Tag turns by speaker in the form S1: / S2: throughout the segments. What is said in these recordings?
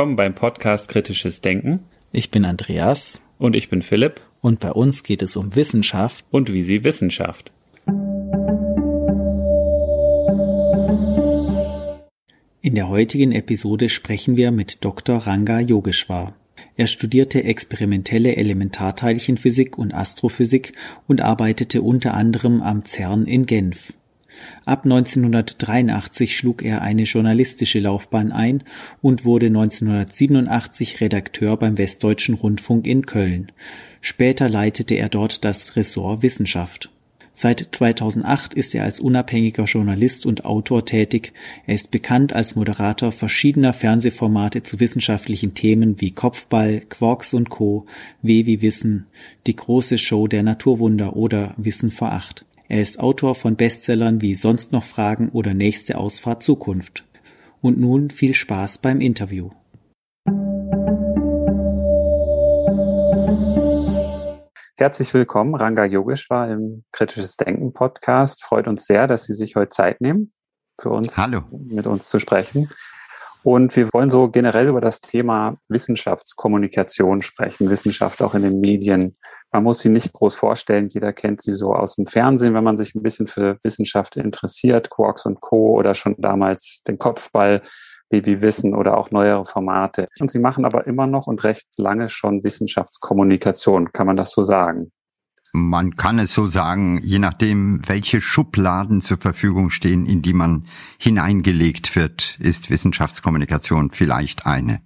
S1: Willkommen beim Podcast Kritisches Denken.
S2: Ich bin Andreas.
S1: Und ich bin Philipp.
S2: Und bei uns geht es um Wissenschaft.
S1: Und wie sie Wissenschaft.
S2: In der heutigen Episode sprechen wir mit Dr. Ranga Yogeshwar. Er studierte experimentelle Elementarteilchenphysik und Astrophysik und arbeitete unter anderem am CERN in Genf. Ab 1983 schlug er eine journalistische Laufbahn ein und wurde 1987 Redakteur beim Westdeutschen Rundfunk in Köln. Später leitete er dort das Ressort Wissenschaft. Seit 2008 ist er als unabhängiger Journalist und Autor tätig. Er ist bekannt als Moderator verschiedener Fernsehformate zu wissenschaftlichen Themen wie Kopfball, Quarks und Co., W wie Wissen, die große Show der Naturwunder oder Wissen vor acht. Er ist Autor von Bestsellern wie Sonst noch Fragen oder Nächste Ausfahrt Zukunft. Und nun viel Spaß beim Interview.
S1: Herzlich willkommen, Ranga Yogeshwar im Kritisches Denken Podcast. Freut uns sehr, dass Sie sich heute Zeit nehmen, für uns
S2: Hallo.
S1: mit uns zu sprechen. Und wir wollen so generell über das Thema Wissenschaftskommunikation sprechen, Wissenschaft auch in den Medien. Man muss sie nicht groß vorstellen, jeder kennt sie so aus dem Fernsehen, wenn man sich ein bisschen für Wissenschaft interessiert, Quarks und Co. oder schon damals den Kopfball, Baby Wissen oder auch neuere Formate. Und sie machen aber immer noch und recht lange schon Wissenschaftskommunikation, kann man das so sagen?
S3: Man kann es so sagen, je nachdem, welche Schubladen zur Verfügung stehen, in die man hineingelegt wird, ist Wissenschaftskommunikation vielleicht eine.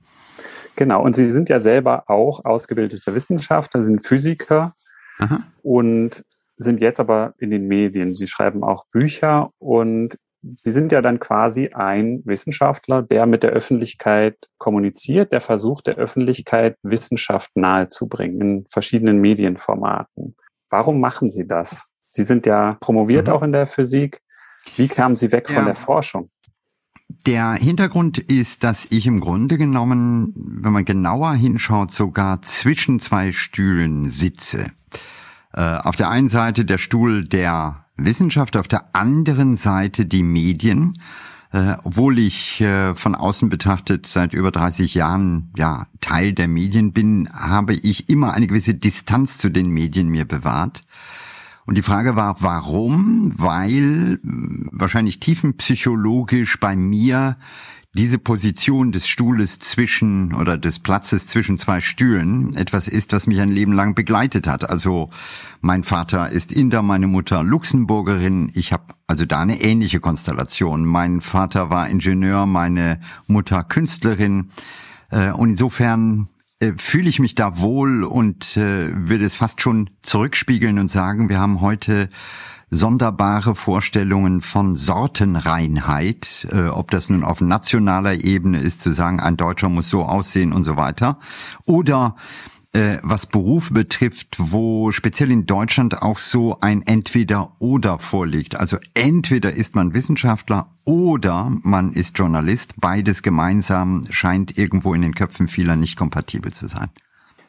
S1: Genau, und Sie sind ja selber auch ausgebildeter Wissenschaftler, sind Physiker Aha. und sind jetzt aber in den Medien. Sie schreiben auch Bücher und Sie sind ja dann quasi ein Wissenschaftler, der mit der Öffentlichkeit kommuniziert, der versucht, der Öffentlichkeit Wissenschaft nahezubringen in verschiedenen Medienformaten. Warum machen Sie das? Sie sind ja promoviert mhm. auch in der Physik. Wie kamen Sie weg ja. von der Forschung?
S3: Der Hintergrund ist, dass ich im Grunde genommen, wenn man genauer hinschaut, sogar zwischen zwei Stühlen sitze. Äh, auf der einen Seite der Stuhl der Wissenschaft, auf der anderen Seite die Medien. Äh, obwohl ich äh, von außen betrachtet seit über 30 Jahren ja Teil der Medien bin, habe ich immer eine gewisse Distanz zu den Medien mir bewahrt. Und die Frage war, warum? Weil wahrscheinlich tiefenpsychologisch bei mir diese Position des Stuhles zwischen oder des Platzes zwischen zwei Stühlen etwas ist, was mich ein Leben lang begleitet hat. Also mein Vater ist Inder, meine Mutter Luxemburgerin. Ich habe also da eine ähnliche Konstellation. Mein Vater war Ingenieur, meine Mutter Künstlerin. Äh, und insofern äh, fühle ich mich da wohl und äh, würde es fast schon zurückspiegeln und sagen, wir haben heute sonderbare Vorstellungen von Sortenreinheit, äh, ob das nun auf nationaler Ebene ist, zu sagen, ein Deutscher muss so aussehen und so weiter, oder äh, was Beruf betrifft, wo speziell in Deutschland auch so ein Entweder-Oder vorliegt. Also entweder ist man Wissenschaftler oder man ist Journalist. Beides gemeinsam scheint irgendwo in den Köpfen vieler nicht kompatibel zu sein.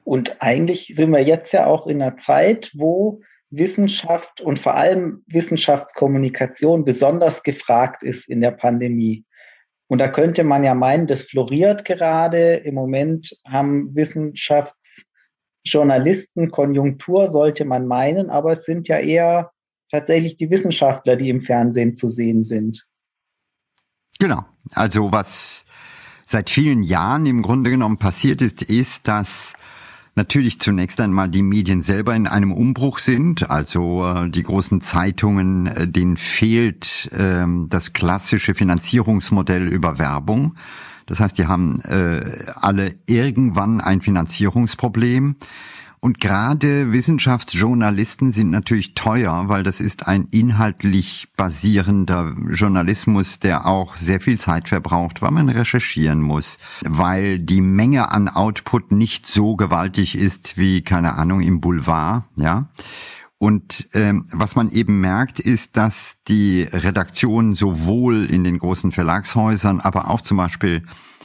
S4: Und eigentlich sind wir jetzt ja auch in einer Zeit, wo Wissenschaft und vor allem Wissenschaftskommunikation besonders gefragt ist in der Pandemie. Und da könnte man ja meinen, das floriert gerade. Im Moment haben Wissenschaftsjournalisten Konjunktur, sollte man meinen, aber es sind ja eher tatsächlich die Wissenschaftler, die im Fernsehen zu sehen sind.
S3: Genau. Also was seit vielen Jahren im Grunde genommen passiert ist, ist, dass natürlich zunächst einmal die Medien selber in einem Umbruch sind. Also äh, die großen Zeitungen, äh, denen fehlt äh, das klassische Finanzierungsmodell über Werbung. Das heißt, die haben äh, alle irgendwann ein Finanzierungsproblem. Und gerade Wissenschaftsjournalisten sind natürlich teuer, weil das ist ein inhaltlich basierender Journalismus, der auch sehr viel Zeit verbraucht, weil man recherchieren muss, weil die Menge an Output nicht so gewaltig ist wie, keine Ahnung, im Boulevard, ja. Und ähm, was man eben merkt, ist, dass die Redaktion sowohl in den großen Verlagshäusern, aber auch zum Beispiel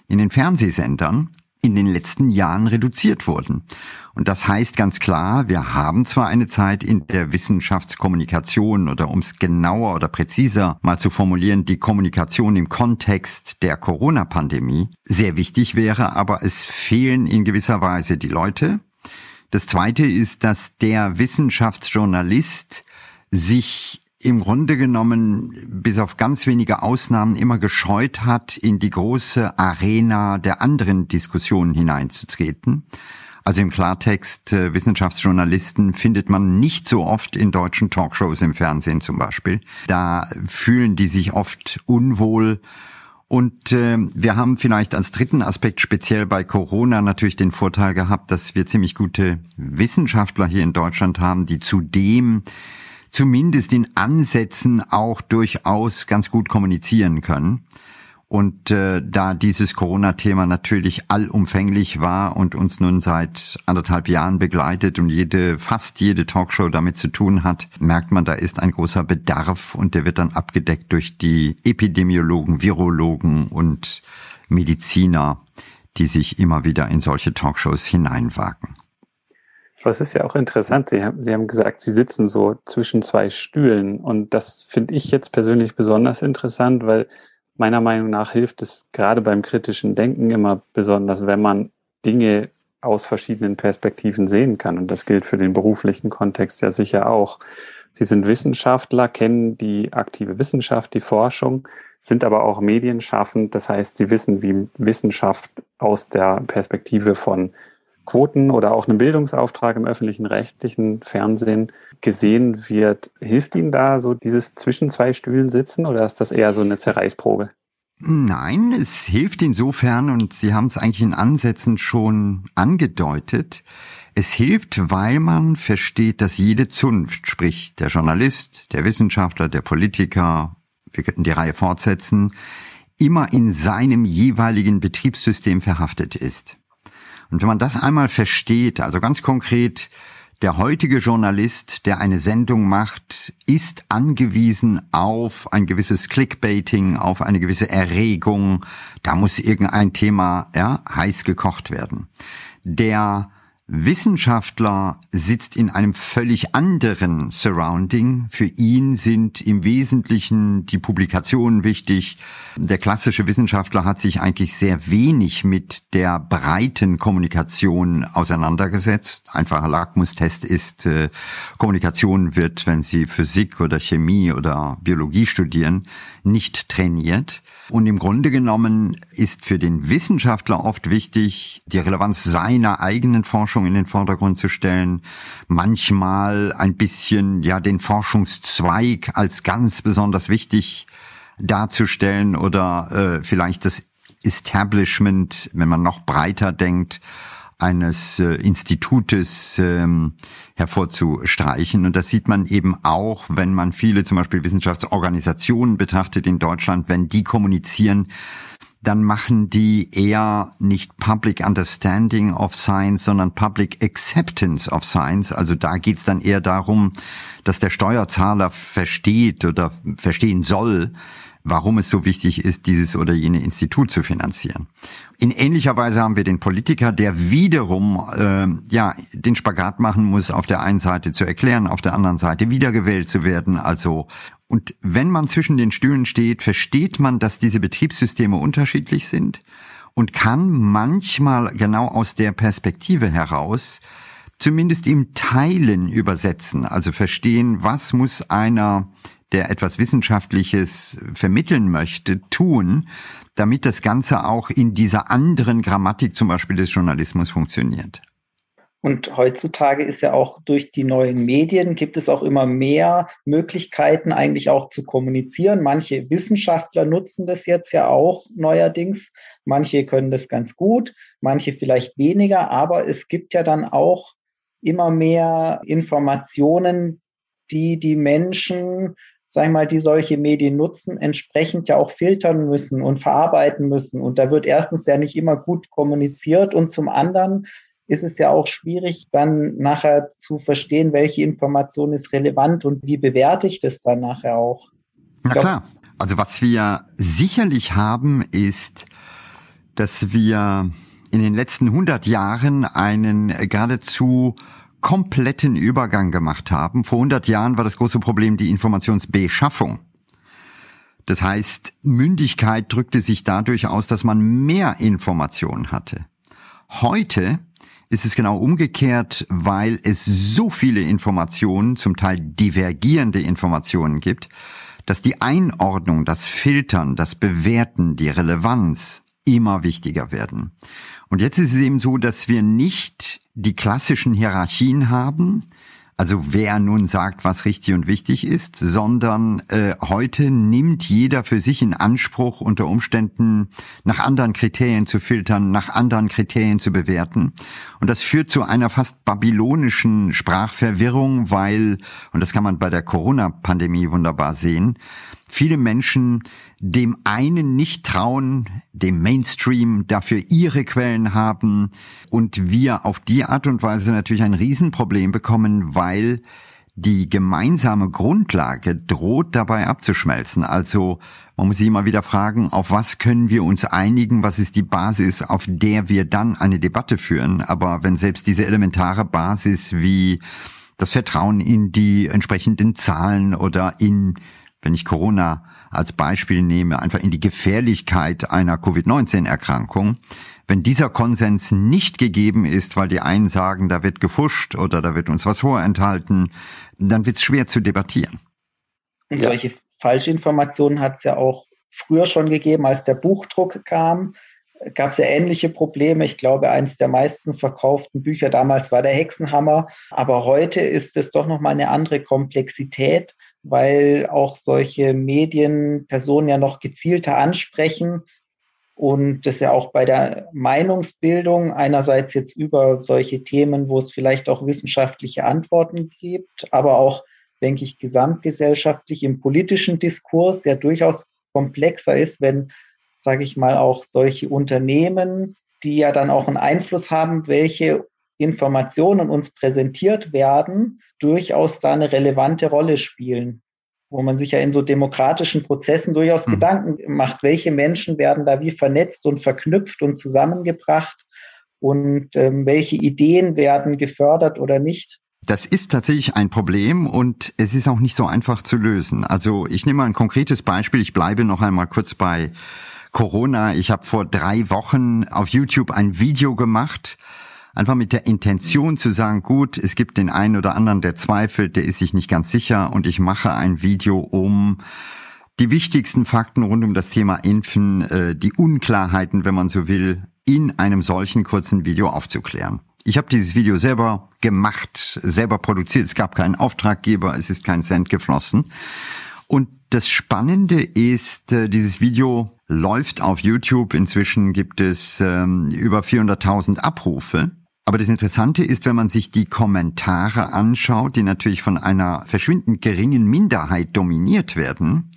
S3: in den Fernsehsendern in den letzten Jahren reduziert wurden. Und das heißt ganz klar, wir haben zwar eine Zeit, in der Wissenschaftskommunikation oder um es genauer oder präziser mal zu formulieren, die Kommunikation im Kontext der Corona-Pandemie sehr wichtig wäre, aber es fehlen in gewisser Weise die Leute. Das Zweite ist, dass der Wissenschaftsjournalist sich im Grunde genommen bis auf ganz wenige Ausnahmen immer gescheut hat, in die große Arena der anderen Diskussionen hineinzutreten. Also im Klartext, äh, Wissenschaftsjournalisten findet man nicht so oft in deutschen Talkshows im Fernsehen zum Beispiel. Da fühlen die sich oft unwohl. Und äh, wir haben vielleicht als dritten Aspekt speziell bei Corona natürlich den Vorteil gehabt, dass wir ziemlich gute Wissenschaftler hier in Deutschland haben, die zudem zumindest in Ansätzen auch durchaus ganz gut kommunizieren können. Und äh, da dieses Corona-Thema natürlich allumfänglich war und uns nun seit anderthalb Jahren begleitet und jede, fast jede Talkshow damit zu tun hat, merkt man, da ist ein großer Bedarf und der wird dann abgedeckt durch die Epidemiologen, Virologen und Mediziner, die sich immer wieder in solche Talkshows hineinwagen.
S1: Aber es ist ja auch interessant. Sie haben, Sie haben gesagt, Sie sitzen so zwischen zwei Stühlen. Und das finde ich jetzt persönlich besonders interessant, weil meiner Meinung nach hilft es gerade beim kritischen Denken immer besonders, wenn man Dinge aus verschiedenen Perspektiven sehen kann. Und das gilt für den beruflichen Kontext ja sicher auch. Sie sind Wissenschaftler, kennen die aktive Wissenschaft, die Forschung, sind aber auch medienschaffend. Das heißt, sie wissen, wie Wissenschaft aus der Perspektive von Quoten oder auch einem Bildungsauftrag im öffentlichen rechtlichen Fernsehen gesehen wird. Hilft Ihnen da so dieses zwischen zwei Stühlen sitzen oder ist das eher so eine Zerreißprobe?
S3: Nein, es hilft insofern, und Sie haben es eigentlich in Ansätzen schon angedeutet, es hilft, weil man versteht, dass jede Zunft, sprich der Journalist, der Wissenschaftler, der Politiker, wir könnten die Reihe fortsetzen, immer in seinem jeweiligen Betriebssystem verhaftet ist. Und wenn man das einmal versteht, also ganz konkret, der heutige Journalist, der eine Sendung macht, ist angewiesen auf ein gewisses Clickbaiting, auf eine gewisse Erregung. Da muss irgendein Thema ja, heiß gekocht werden. Der Wissenschaftler sitzt in einem völlig anderen Surrounding. Für ihn sind im Wesentlichen die Publikationen wichtig. Der klassische Wissenschaftler hat sich eigentlich sehr wenig mit der breiten Kommunikation auseinandergesetzt. Einfacher Lackmustest ist, äh, Kommunikation wird, wenn Sie Physik oder Chemie oder Biologie studieren, nicht trainiert. Und im Grunde genommen ist für den Wissenschaftler oft wichtig, die Relevanz seiner eigenen Forschung in den Vordergrund zu stellen, manchmal ein bisschen ja den Forschungszweig als ganz besonders wichtig darzustellen oder äh, vielleicht das Establishment, wenn man noch breiter denkt, eines äh, Institutes ähm, hervorzustreichen. Und das sieht man eben auch, wenn man viele zum Beispiel Wissenschaftsorganisationen betrachtet in Deutschland, wenn die kommunizieren, dann machen die eher nicht Public Understanding of Science, sondern Public Acceptance of Science. Also da geht's dann eher darum, dass der Steuerzahler versteht oder verstehen soll, warum es so wichtig ist, dieses oder jene Institut zu finanzieren. In ähnlicher Weise haben wir den Politiker, der wiederum äh, ja den Spagat machen muss, auf der einen Seite zu erklären, auf der anderen Seite wiedergewählt zu werden. Also und wenn man zwischen den Stühlen steht, versteht man, dass diese Betriebssysteme unterschiedlich sind und kann manchmal genau aus der Perspektive heraus zumindest im Teilen übersetzen, also verstehen, was muss einer der etwas Wissenschaftliches vermitteln möchte, tun, damit das Ganze auch in dieser anderen Grammatik zum Beispiel des Journalismus funktioniert.
S4: Und heutzutage ist ja auch durch die neuen Medien gibt es auch immer mehr Möglichkeiten eigentlich auch zu kommunizieren. Manche Wissenschaftler nutzen das jetzt ja auch neuerdings. Manche können das ganz gut, manche vielleicht weniger, aber es gibt ja dann auch immer mehr Informationen, die die Menschen sag ich mal, die solche Medien nutzen, entsprechend ja auch filtern müssen und verarbeiten müssen. Und da wird erstens ja nicht immer gut kommuniziert und zum anderen ist es ja auch schwierig, dann nachher zu verstehen, welche Information ist relevant und wie bewerte ich das dann nachher auch.
S3: Na klar. Also was wir sicherlich haben, ist, dass wir in den letzten 100 Jahren einen geradezu kompletten Übergang gemacht haben. Vor 100 Jahren war das große Problem die Informationsbeschaffung. Das heißt, Mündigkeit drückte sich dadurch aus, dass man mehr Informationen hatte. Heute ist es genau umgekehrt, weil es so viele Informationen, zum Teil divergierende Informationen gibt, dass die Einordnung, das Filtern, das Bewerten, die Relevanz immer wichtiger werden. Und jetzt ist es eben so, dass wir nicht die klassischen Hierarchien haben, also wer nun sagt, was richtig und wichtig ist, sondern äh, heute nimmt jeder für sich in Anspruch, unter Umständen nach anderen Kriterien zu filtern, nach anderen Kriterien zu bewerten. Und das führt zu einer fast babylonischen Sprachverwirrung, weil, und das kann man bei der Corona-Pandemie wunderbar sehen, viele Menschen dem einen nicht trauen, dem Mainstream dafür ihre Quellen haben und wir auf die Art und Weise natürlich ein Riesenproblem bekommen, weil die gemeinsame Grundlage droht dabei abzuschmelzen. Also man muss sich immer wieder fragen, auf was können wir uns einigen, was ist die Basis, auf der wir dann eine Debatte führen. Aber wenn selbst diese elementare Basis wie das Vertrauen in die entsprechenden Zahlen oder in wenn ich Corona als Beispiel nehme, einfach in die Gefährlichkeit einer Covid-19-Erkrankung, wenn dieser Konsens nicht gegeben ist, weil die einen sagen, da wird gefuscht oder da wird uns was vorenthalten, dann wird es schwer zu debattieren.
S4: Und solche Falschinformationen hat es ja auch früher schon gegeben, als der Buchdruck kam gab es ja ähnliche Probleme. Ich glaube, eines der meisten verkauften Bücher damals war der Hexenhammer. Aber heute ist es doch nochmal eine andere Komplexität weil auch solche Medienpersonen ja noch gezielter ansprechen und das ja auch bei der Meinungsbildung einerseits jetzt über solche Themen, wo es vielleicht auch wissenschaftliche Antworten gibt, aber auch, denke ich, gesamtgesellschaftlich im politischen Diskurs ja durchaus komplexer ist, wenn, sage ich mal, auch solche Unternehmen, die ja dann auch einen Einfluss haben, welche Informationen uns präsentiert werden, durchaus da eine relevante Rolle spielen, wo man sich ja in so demokratischen Prozessen durchaus mhm. Gedanken macht, welche Menschen werden da wie vernetzt und verknüpft und zusammengebracht und ähm, welche Ideen werden gefördert oder nicht.
S3: Das ist tatsächlich ein Problem und es ist auch nicht so einfach zu lösen. Also ich nehme mal ein konkretes Beispiel. Ich bleibe noch einmal kurz bei Corona. Ich habe vor drei Wochen auf YouTube ein Video gemacht, einfach mit der Intention zu sagen, gut, es gibt den einen oder anderen, der zweifelt, der ist sich nicht ganz sicher und ich mache ein Video um die wichtigsten Fakten rund um das Thema Impfen, äh, die Unklarheiten, wenn man so will, in einem solchen kurzen Video aufzuklären. Ich habe dieses Video selber gemacht, selber produziert. Es gab keinen Auftraggeber, es ist kein Cent geflossen. Und das Spannende ist, äh, dieses Video läuft auf YouTube. Inzwischen gibt es ähm, über 400.000 Abrufe. Aber das Interessante ist, wenn man sich die Kommentare anschaut, die natürlich von einer verschwindend geringen Minderheit dominiert werden,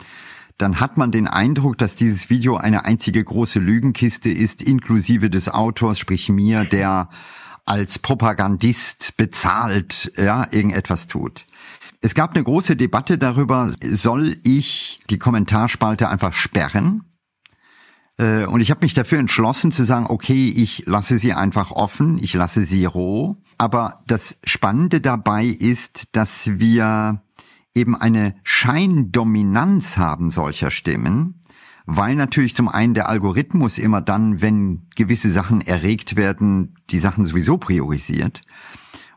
S3: dann hat man den Eindruck, dass dieses Video eine einzige große Lügenkiste ist, inklusive des Autors, sprich mir, der als Propagandist bezahlt, ja, irgendetwas tut. Es gab eine große Debatte darüber, soll ich die Kommentarspalte einfach sperren? Äh, und ich habe mich dafür entschlossen zu sagen, okay, ich lasse sie einfach offen, ich lasse sie roh. Aber das Spannende dabei ist, dass wir eben eine Scheindominanz haben solcher Stimmen, weil natürlich zum einen der Algorithmus immer dann, wenn gewisse Sachen erregt werden, die Sachen sowieso priorisiert.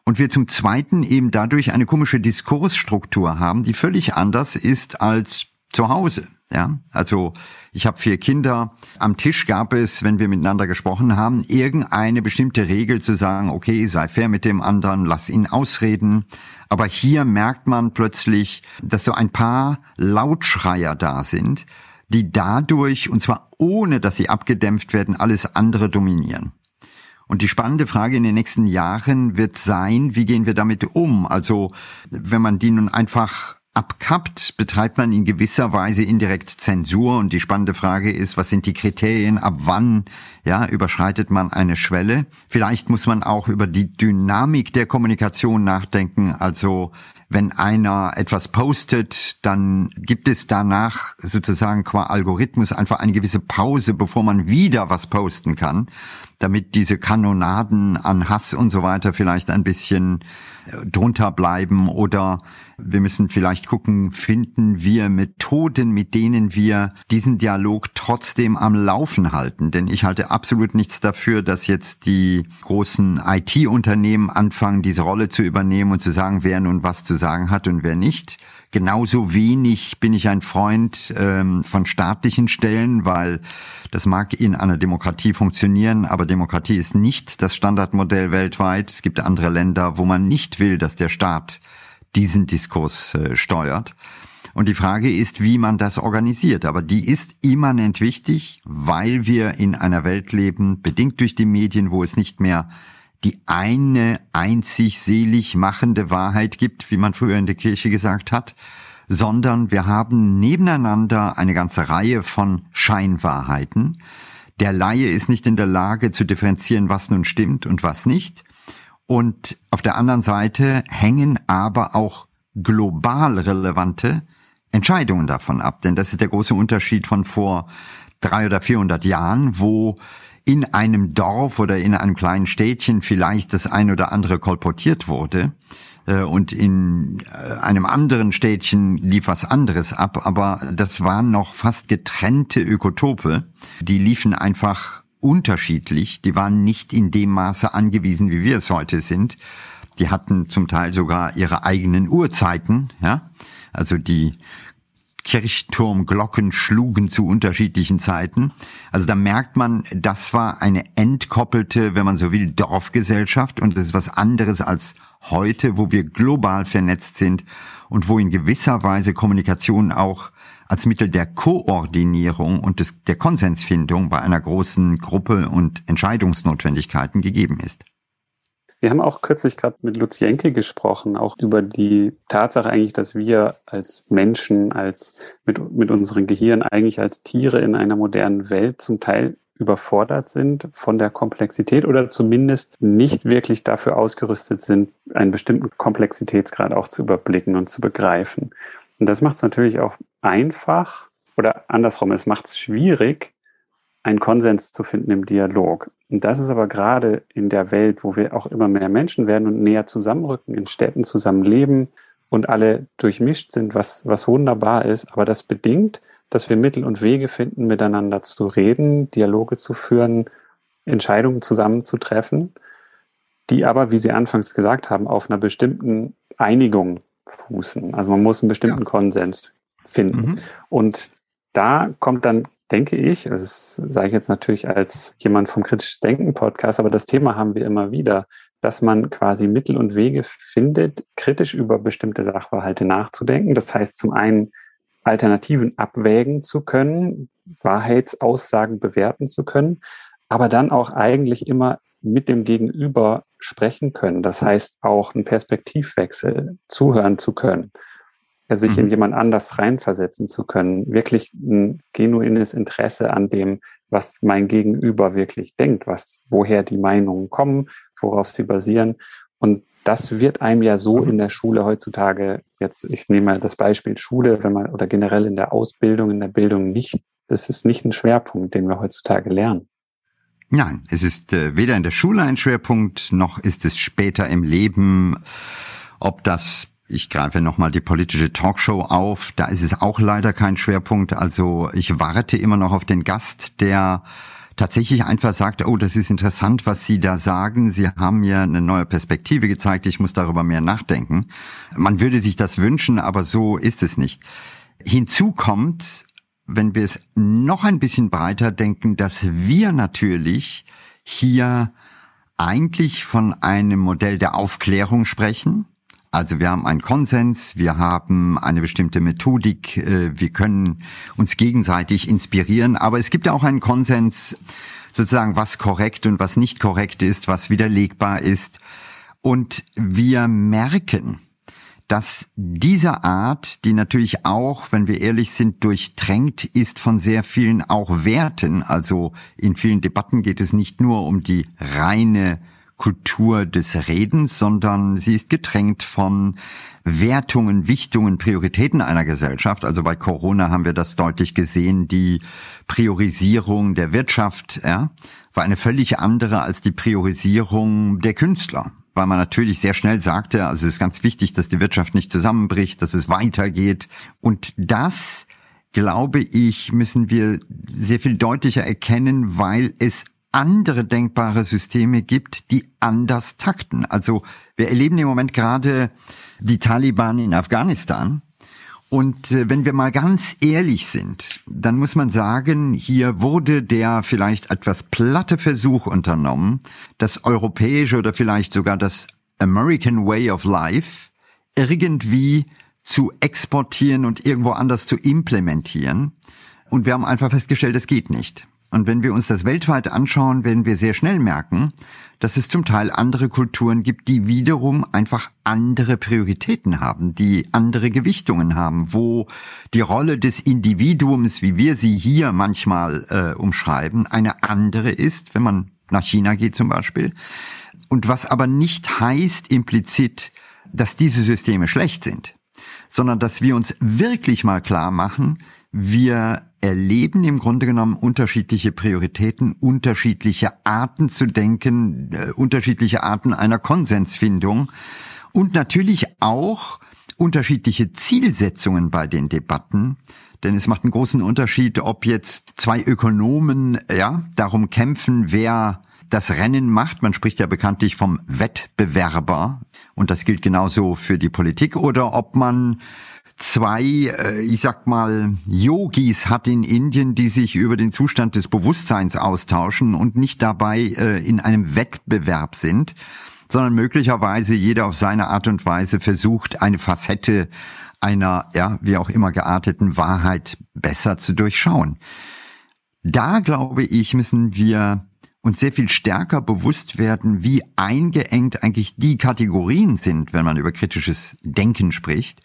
S3: Und wir zum Zweiten eben dadurch eine komische Diskursstruktur haben, die völlig anders ist als zu Hause. Ja, also ich habe vier Kinder. Am Tisch gab es, wenn wir miteinander gesprochen haben, irgendeine bestimmte Regel zu sagen, okay, sei fair mit dem anderen, lass ihn ausreden. Aber hier merkt man plötzlich, dass so ein paar Lautschreier da sind, die dadurch, und zwar ohne dass sie abgedämpft werden, alles andere dominieren. Und die spannende Frage in den nächsten Jahren wird sein, wie gehen wir damit um? Also, wenn man die nun einfach abkappt, betreibt man in gewisser Weise indirekt Zensur. Und die spannende Frage ist, was sind die Kriterien? Ab wann, ja, überschreitet man eine Schwelle? Vielleicht muss man auch über die Dynamik der Kommunikation nachdenken. Also, wenn einer etwas postet, dann gibt es danach sozusagen qua Algorithmus einfach eine gewisse Pause, bevor man wieder was posten kann, damit diese Kanonaden an Hass und so weiter vielleicht ein bisschen drunter bleiben oder wir müssen vielleicht gucken, finden wir Methoden, mit denen wir diesen Dialog trotzdem am Laufen halten. Denn ich halte absolut nichts dafür, dass jetzt die großen IT-Unternehmen anfangen, diese Rolle zu übernehmen und zu sagen, wer nun was zu sagen hat und wer nicht. Genauso wenig bin ich ein Freund ähm, von staatlichen Stellen, weil das mag in einer Demokratie funktionieren, aber Demokratie ist nicht das Standardmodell weltweit. Es gibt andere Länder, wo man nicht will, dass der Staat diesen Diskurs äh, steuert. Und die Frage ist, wie man das organisiert. Aber die ist immanent wichtig, weil wir in einer Welt leben, bedingt durch die Medien, wo es nicht mehr die eine einzig selig machende Wahrheit gibt, wie man früher in der Kirche gesagt hat, sondern wir haben nebeneinander eine ganze Reihe von Scheinwahrheiten. Der Laie ist nicht in der Lage zu differenzieren, was nun stimmt und was nicht. Und auf der anderen Seite hängen aber auch global relevante Entscheidungen davon ab. Denn das ist der große Unterschied von vor drei oder vierhundert Jahren, wo in einem Dorf oder in einem kleinen Städtchen vielleicht das ein oder andere kolportiert wurde äh, und in äh, einem anderen Städtchen lief was anderes ab, aber das waren noch fast getrennte Ökotope, die liefen einfach unterschiedlich, die waren nicht in dem Maße angewiesen, wie wir es heute sind. Die hatten zum Teil sogar ihre eigenen Uhrzeiten, ja. Also die Kirchturmglocken schlugen zu unterschiedlichen Zeiten. Also da merkt man, das war eine entkoppelte, wenn man so will, Dorfgesellschaft und das ist was anderes als heute, wo wir global vernetzt sind und wo in gewisser Weise Kommunikation auch als Mittel der Koordinierung und des, der Konsensfindung bei einer großen Gruppe und Entscheidungsnotwendigkeiten gegeben ist.
S1: Wir haben auch kürzlich gerade mit Lutz Jenke gesprochen, auch über die Tatsache eigentlich, dass wir als Menschen, als mit, mit unserem Gehirn eigentlich als Tiere in einer modernen Welt zum Teil überfordert sind von der Komplexität oder zumindest nicht wirklich dafür ausgerüstet sind, einen bestimmten Komplexitätsgrad auch zu überblicken und zu begreifen. Und das macht es natürlich auch einfach oder andersrum, es macht es schwierig, einen Konsens zu finden im Dialog. Und das ist aber gerade in der Welt, wo wir auch immer mehr Menschen werden und näher zusammenrücken, in Städten zusammenleben und alle durchmischt sind, was, was wunderbar ist. Aber das bedingt, dass wir Mittel und Wege finden, miteinander zu reden, Dialoge zu führen, Entscheidungen zusammenzutreffen, die aber, wie Sie anfangs gesagt haben, auf einer bestimmten Einigung fußen. Also man muss einen bestimmten ja. Konsens finden. Mhm. Und da kommt dann, denke ich, das sage ich jetzt natürlich als jemand vom Kritisches Denken Podcast, aber das Thema haben wir immer wieder, dass man quasi Mittel und Wege findet, kritisch über bestimmte Sachverhalte nachzudenken. Das heißt, zum einen Alternativen abwägen zu können, Wahrheitsaussagen bewerten zu können, aber dann auch eigentlich immer mit dem Gegenüber sprechen können. Das heißt auch einen Perspektivwechsel zuhören zu können, sich mhm. in jemand anders reinversetzen zu können, wirklich ein genuines Interesse an dem, was mein Gegenüber wirklich denkt, was, woher die Meinungen kommen, worauf sie basieren. Und das wird einem ja so in der Schule heutzutage, jetzt, ich nehme mal das Beispiel Schule, wenn man, oder generell in der Ausbildung, in der Bildung nicht, das ist nicht ein Schwerpunkt, den wir heutzutage lernen.
S3: Nein, es ist äh, weder in der Schule ein Schwerpunkt, noch ist es später im Leben. Ob das, ich greife nochmal die politische Talkshow auf, da ist es auch leider kein Schwerpunkt. Also ich warte immer noch auf den Gast, der tatsächlich einfach sagt, oh, das ist interessant, was Sie da sagen. Sie haben mir eine neue Perspektive gezeigt. Ich muss darüber mehr nachdenken. Man würde sich das wünschen, aber so ist es nicht. Hinzu kommt, wenn wir es noch ein bisschen breiter denken, dass wir natürlich hier eigentlich von einem Modell der Aufklärung sprechen. Also wir haben einen Konsens, wir haben eine bestimmte Methodik, äh, wir können uns gegenseitig inspirieren, aber es gibt auch einen Konsens, sozusagen, was korrekt und was nicht korrekt ist, was widerlegbar ist. Und wir merken, dass diese Art, die natürlich auch, wenn wir ehrlich sind, durchtränkt ist von sehr vielen auch Werten, also in vielen Debatten geht es nicht nur um die reine Kultur des Redens, sondern sie ist getränkt von Wertungen, Wichtungen, Prioritäten einer Gesellschaft. Also bei Corona haben wir das deutlich gesehen. Die Priorisierung der Wirtschaft ja, war eine völlig andere als die Priorisierung der Künstler weil man natürlich sehr schnell sagte, also es ist ganz wichtig, dass die Wirtschaft nicht zusammenbricht, dass es weitergeht. Und das, glaube ich, müssen wir sehr viel deutlicher erkennen, weil es andere denkbare Systeme gibt, die anders takten. Also wir erleben im Moment gerade die Taliban in Afghanistan. Und äh, wenn wir mal ganz ehrlich sind, dann muss man sagen, hier wurde der vielleicht etwas platte Versuch unternommen, das europäische oder vielleicht sogar das American Way of Life irgendwie zu exportieren und irgendwo anders zu implementieren. Und wir haben einfach festgestellt, es geht nicht. Und wenn wir uns das weltweit anschauen, werden wir sehr schnell merken, dass es zum Teil andere Kulturen gibt, die wiederum einfach andere Prioritäten haben, die andere Gewichtungen haben, wo die Rolle des Individuums, wie wir sie hier manchmal äh, umschreiben, eine andere ist, wenn man nach China geht zum Beispiel. Und was aber nicht heißt implizit, dass diese Systeme schlecht sind, sondern dass wir uns wirklich mal klar machen, wir erleben im Grunde genommen unterschiedliche Prioritäten, unterschiedliche Arten zu denken, äh, unterschiedliche Arten einer Konsensfindung und natürlich auch unterschiedliche Zielsetzungen bei den Debatten. Denn es macht einen großen Unterschied, ob jetzt zwei Ökonomen ja darum kämpfen, wer das Rennen macht. Man spricht ja bekanntlich vom Wettbewerber und das gilt genauso für die Politik oder ob man zwei, äh, ich sag mal, Yogis hat in Indien, die sich über den Zustand des Bewusstseins austauschen und nicht dabei äh, in einem Wettbewerb sind, sondern möglicherweise jeder auf seine Art und Weise versucht, eine Facette einer, ja, wie auch immer gearteten Wahrheit besser zu durchschauen. Da glaube ich, müssen wir uns sehr viel stärker bewusst werden, wie eingeengt eigentlich die Kategorien sind, wenn man über kritisches Denken spricht,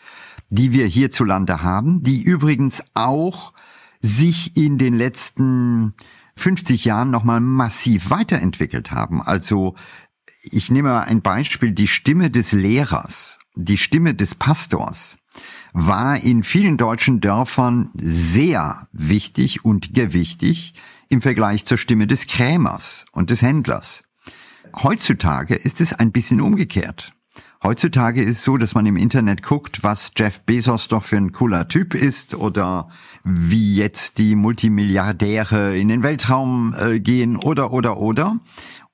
S3: die wir hierzulande haben, die übrigens auch sich in den letzten 50 Jahren nochmal massiv weiterentwickelt haben. Also ich nehme mal ein Beispiel, die Stimme des Lehrers, die Stimme des Pastors war in vielen deutschen Dörfern sehr wichtig und gewichtig im Vergleich zur Stimme des Krämers und des Händlers. Heutzutage ist es ein bisschen umgekehrt. Heutzutage ist es so, dass man im Internet guckt, was Jeff Bezos doch für ein cooler Typ ist oder wie jetzt die Multimilliardäre in den Weltraum äh, gehen oder oder oder.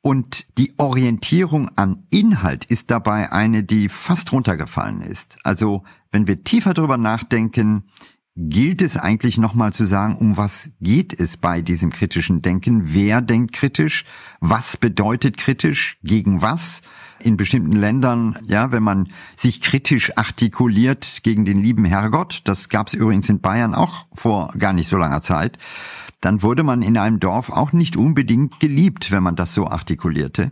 S3: Und die Orientierung an Inhalt ist dabei eine, die fast runtergefallen ist. Also wenn wir tiefer drüber nachdenken, gilt es eigentlich nochmal zu sagen, um was geht es bei diesem kritischen Denken? Wer denkt kritisch? Was bedeutet kritisch? Gegen was? In bestimmten Ländern, ja, wenn man sich kritisch artikuliert gegen den lieben Herrgott, das gab es übrigens in Bayern auch vor gar nicht so langer Zeit, dann wurde man in einem Dorf auch nicht unbedingt geliebt, wenn man das so artikulierte.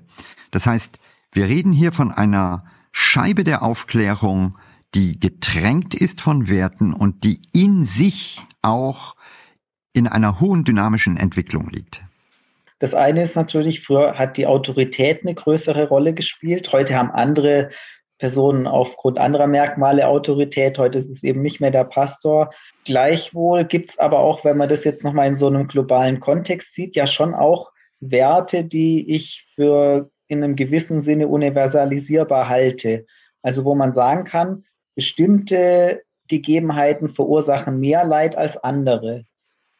S3: Das heißt, wir reden hier von einer Scheibe der Aufklärung, die getränkt ist von Werten und die in sich auch in einer hohen dynamischen Entwicklung liegt.
S4: Das eine ist natürlich, früher hat die Autorität eine größere Rolle gespielt. Heute haben andere Personen aufgrund anderer Merkmale Autorität. Heute ist es eben nicht mehr der Pastor. Gleichwohl gibt es aber auch, wenn man das jetzt nochmal in so einem globalen Kontext sieht, ja schon auch Werte, die ich für in einem gewissen Sinne universalisierbar halte. Also wo man sagen kann, bestimmte Gegebenheiten verursachen mehr Leid als andere.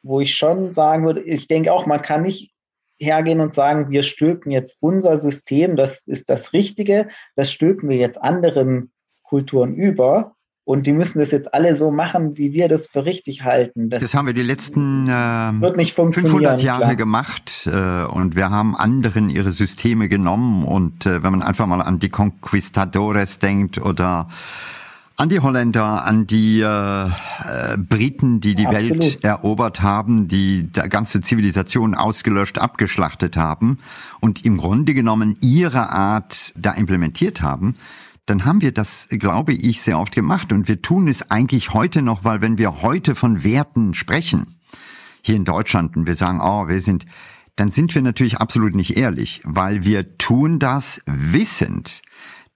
S4: Wo ich schon sagen würde, ich denke auch, man kann nicht hergehen und sagen, wir stülpen jetzt unser System, das ist das Richtige, das stülpen wir jetzt anderen Kulturen über. Und die müssen das jetzt alle so machen, wie wir das für richtig halten.
S3: Das, das haben wir die letzten äh, 500 Jahre klar. gemacht äh, und wir haben anderen ihre Systeme genommen. Und äh, wenn man einfach mal an die Conquistadores denkt oder an die Holländer, an die äh, äh, Briten, die die Absolut. Welt erobert haben, die ganze Zivilisation ausgelöscht, abgeschlachtet haben und im Grunde genommen ihre Art da implementiert haben, dann haben wir das, glaube ich, sehr oft gemacht. Und wir tun es eigentlich heute noch, weil wenn wir heute von Werten sprechen, hier in Deutschland, und wir sagen, oh, wir sind dann sind wir natürlich absolut nicht ehrlich, weil wir tun das wissend,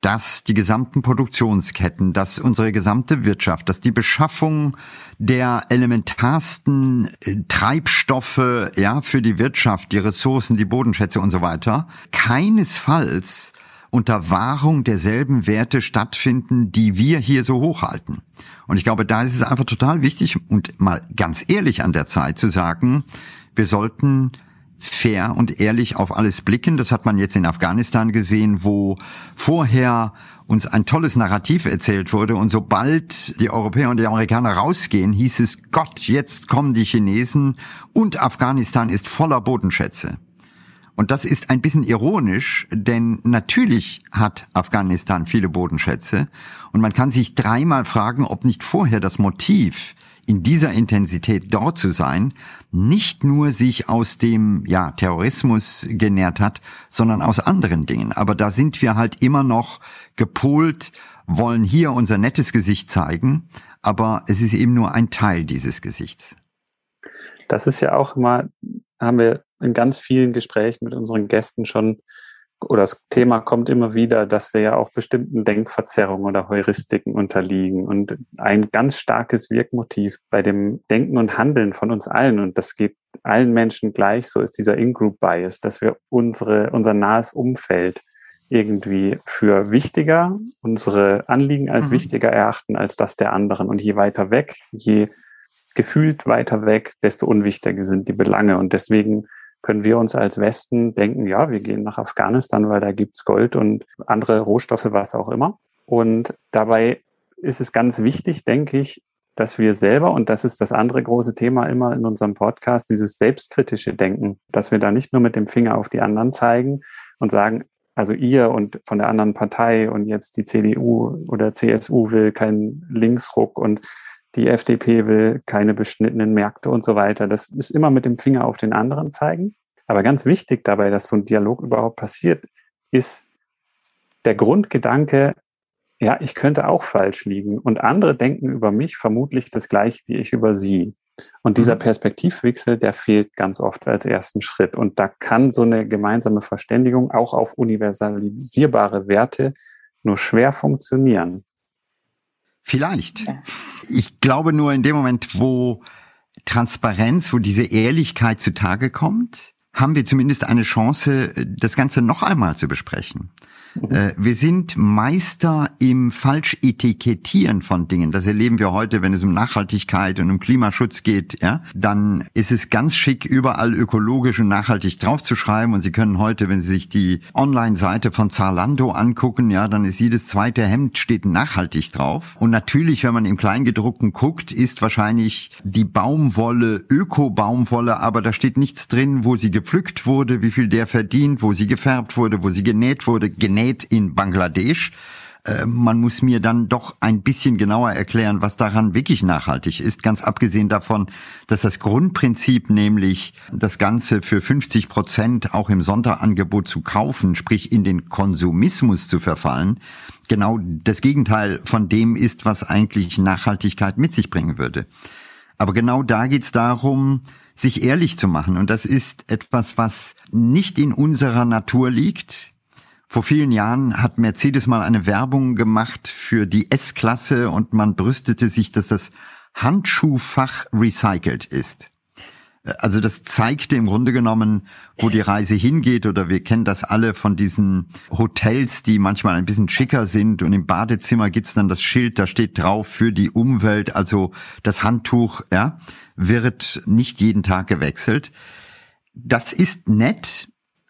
S3: dass die gesamten Produktionsketten, dass unsere gesamte Wirtschaft, dass die Beschaffung der elementarsten äh, Treibstoffe, ja, für die Wirtschaft, die Ressourcen, die Bodenschätze und so weiter, keinesfalls unter Wahrung derselben Werte stattfinden, die wir hier so hochhalten. Und ich glaube, da ist es einfach total wichtig und mal ganz ehrlich an der Zeit zu sagen, wir sollten fair und ehrlich auf alles blicken. Das hat man jetzt in Afghanistan gesehen, wo vorher uns ein tolles Narrativ erzählt wurde und sobald die Europäer und die Amerikaner rausgehen, hieß es, Gott, jetzt kommen die Chinesen und Afghanistan ist voller Bodenschätze. Und das ist ein bisschen ironisch, denn natürlich hat Afghanistan viele Bodenschätze und man kann sich dreimal fragen, ob nicht vorher das Motiv in dieser Intensität dort zu sein, nicht nur sich aus dem ja, Terrorismus genährt hat, sondern aus anderen Dingen. Aber da sind wir halt immer noch gepolt, wollen hier unser nettes Gesicht zeigen, aber es ist eben nur ein Teil dieses Gesichts.
S1: Das ist ja auch immer, haben wir in ganz vielen Gesprächen mit unseren Gästen schon, oder das Thema kommt immer wieder, dass wir ja auch bestimmten Denkverzerrungen oder Heuristiken unterliegen. Und ein ganz starkes Wirkmotiv bei dem Denken und Handeln von uns allen, und das geht allen Menschen gleich, so ist dieser In-Group-Bias, dass wir unsere, unser nahes Umfeld irgendwie für wichtiger, unsere Anliegen als mhm. wichtiger erachten als das der anderen. Und je weiter weg, je gefühlt weiter weg, desto unwichtiger sind die Belange. Und deswegen können wir uns als Westen denken, ja, wir gehen nach Afghanistan, weil da gibt's Gold und andere Rohstoffe, was auch immer. Und dabei ist es ganz wichtig, denke ich, dass wir selber, und das ist das andere große Thema immer in unserem Podcast, dieses selbstkritische Denken, dass wir da nicht nur mit dem Finger auf die anderen zeigen und sagen, also ihr und von der anderen Partei und jetzt die CDU oder CSU will keinen Linksruck und die FDP will keine beschnittenen Märkte und so weiter. Das ist immer mit dem Finger auf den anderen zeigen. Aber ganz wichtig dabei, dass so ein Dialog überhaupt passiert, ist der Grundgedanke, ja, ich könnte auch falsch liegen und andere denken über mich vermutlich das gleiche wie ich über sie. Und dieser mhm. Perspektivwechsel, der fehlt ganz oft als ersten Schritt. Und da kann so eine gemeinsame Verständigung auch auf universalisierbare Werte nur schwer funktionieren.
S3: Vielleicht. Ich glaube nur in dem Moment, wo Transparenz, wo diese Ehrlichkeit zutage kommt, haben wir zumindest eine Chance, das Ganze noch einmal zu besprechen. Mhm. Äh, wir sind Meister im Falschetikettieren von Dingen. Das erleben wir heute, wenn es um Nachhaltigkeit und um Klimaschutz geht. Ja, dann ist es ganz schick, überall ökologisch und nachhaltig draufzuschreiben. Und Sie können heute, wenn Sie sich die Online-Seite von Zalando angucken, ja, dann ist jedes zweite Hemd steht nachhaltig drauf. Und natürlich, wenn man im Kleingedruckten guckt, ist wahrscheinlich die Baumwolle Öko-Baumwolle, aber da steht nichts drin, wo sie gepflückt wurde, wie viel der verdient, wo sie gefärbt wurde, wo sie genäht wurde, genäht in Bangladesch. Äh, man muss mir dann doch ein bisschen genauer erklären, was daran wirklich nachhaltig ist. Ganz abgesehen davon, dass das Grundprinzip, nämlich das Ganze für 50 Prozent auch im Sonderangebot zu kaufen, sprich in den Konsumismus zu verfallen, genau das Gegenteil von dem ist, was eigentlich Nachhaltigkeit mit sich bringen würde. Aber genau da geht's darum, sich ehrlich zu machen. Und das ist etwas, was nicht in unserer Natur liegt. Vor vielen Jahren hat Mercedes mal eine Werbung gemacht für die S-Klasse und man brüstete sich, dass das Handschuhfach recycelt ist. Also das zeigte im Grunde genommen, wo die Reise hingeht oder wir kennen das alle von diesen Hotels, die manchmal ein bisschen schicker sind und im Badezimmer gibt's dann das Schild, da steht drauf für die Umwelt, also das Handtuch ja, wird nicht jeden Tag gewechselt. Das ist nett,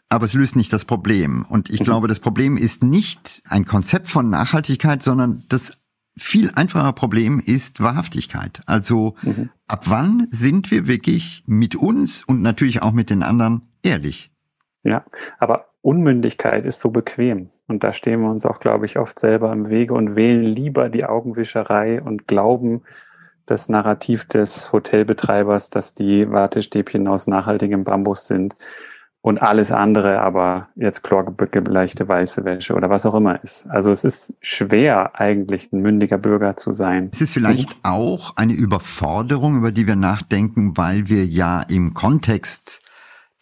S3: aber es löst nicht das Problem. Und ich mhm. glaube, das Problem ist nicht ein Konzept von Nachhaltigkeit, sondern das viel einfache Problem ist Wahrhaftigkeit. Also mhm. Ab wann sind wir wirklich mit uns und natürlich auch mit den anderen ehrlich?
S1: Ja, aber Unmündigkeit ist so bequem. Und da stehen wir uns auch, glaube ich, oft selber im Wege und wählen lieber die Augenwischerei und glauben, das Narrativ des Hotelbetreibers, dass die Wartestäbchen aus nachhaltigem Bambus sind und alles andere aber jetzt chlorgebleichte weiße Wäsche oder was auch immer ist. Also es ist schwer eigentlich ein mündiger Bürger zu sein.
S3: Es ist vielleicht auch eine Überforderung, über die wir nachdenken, weil wir ja im Kontext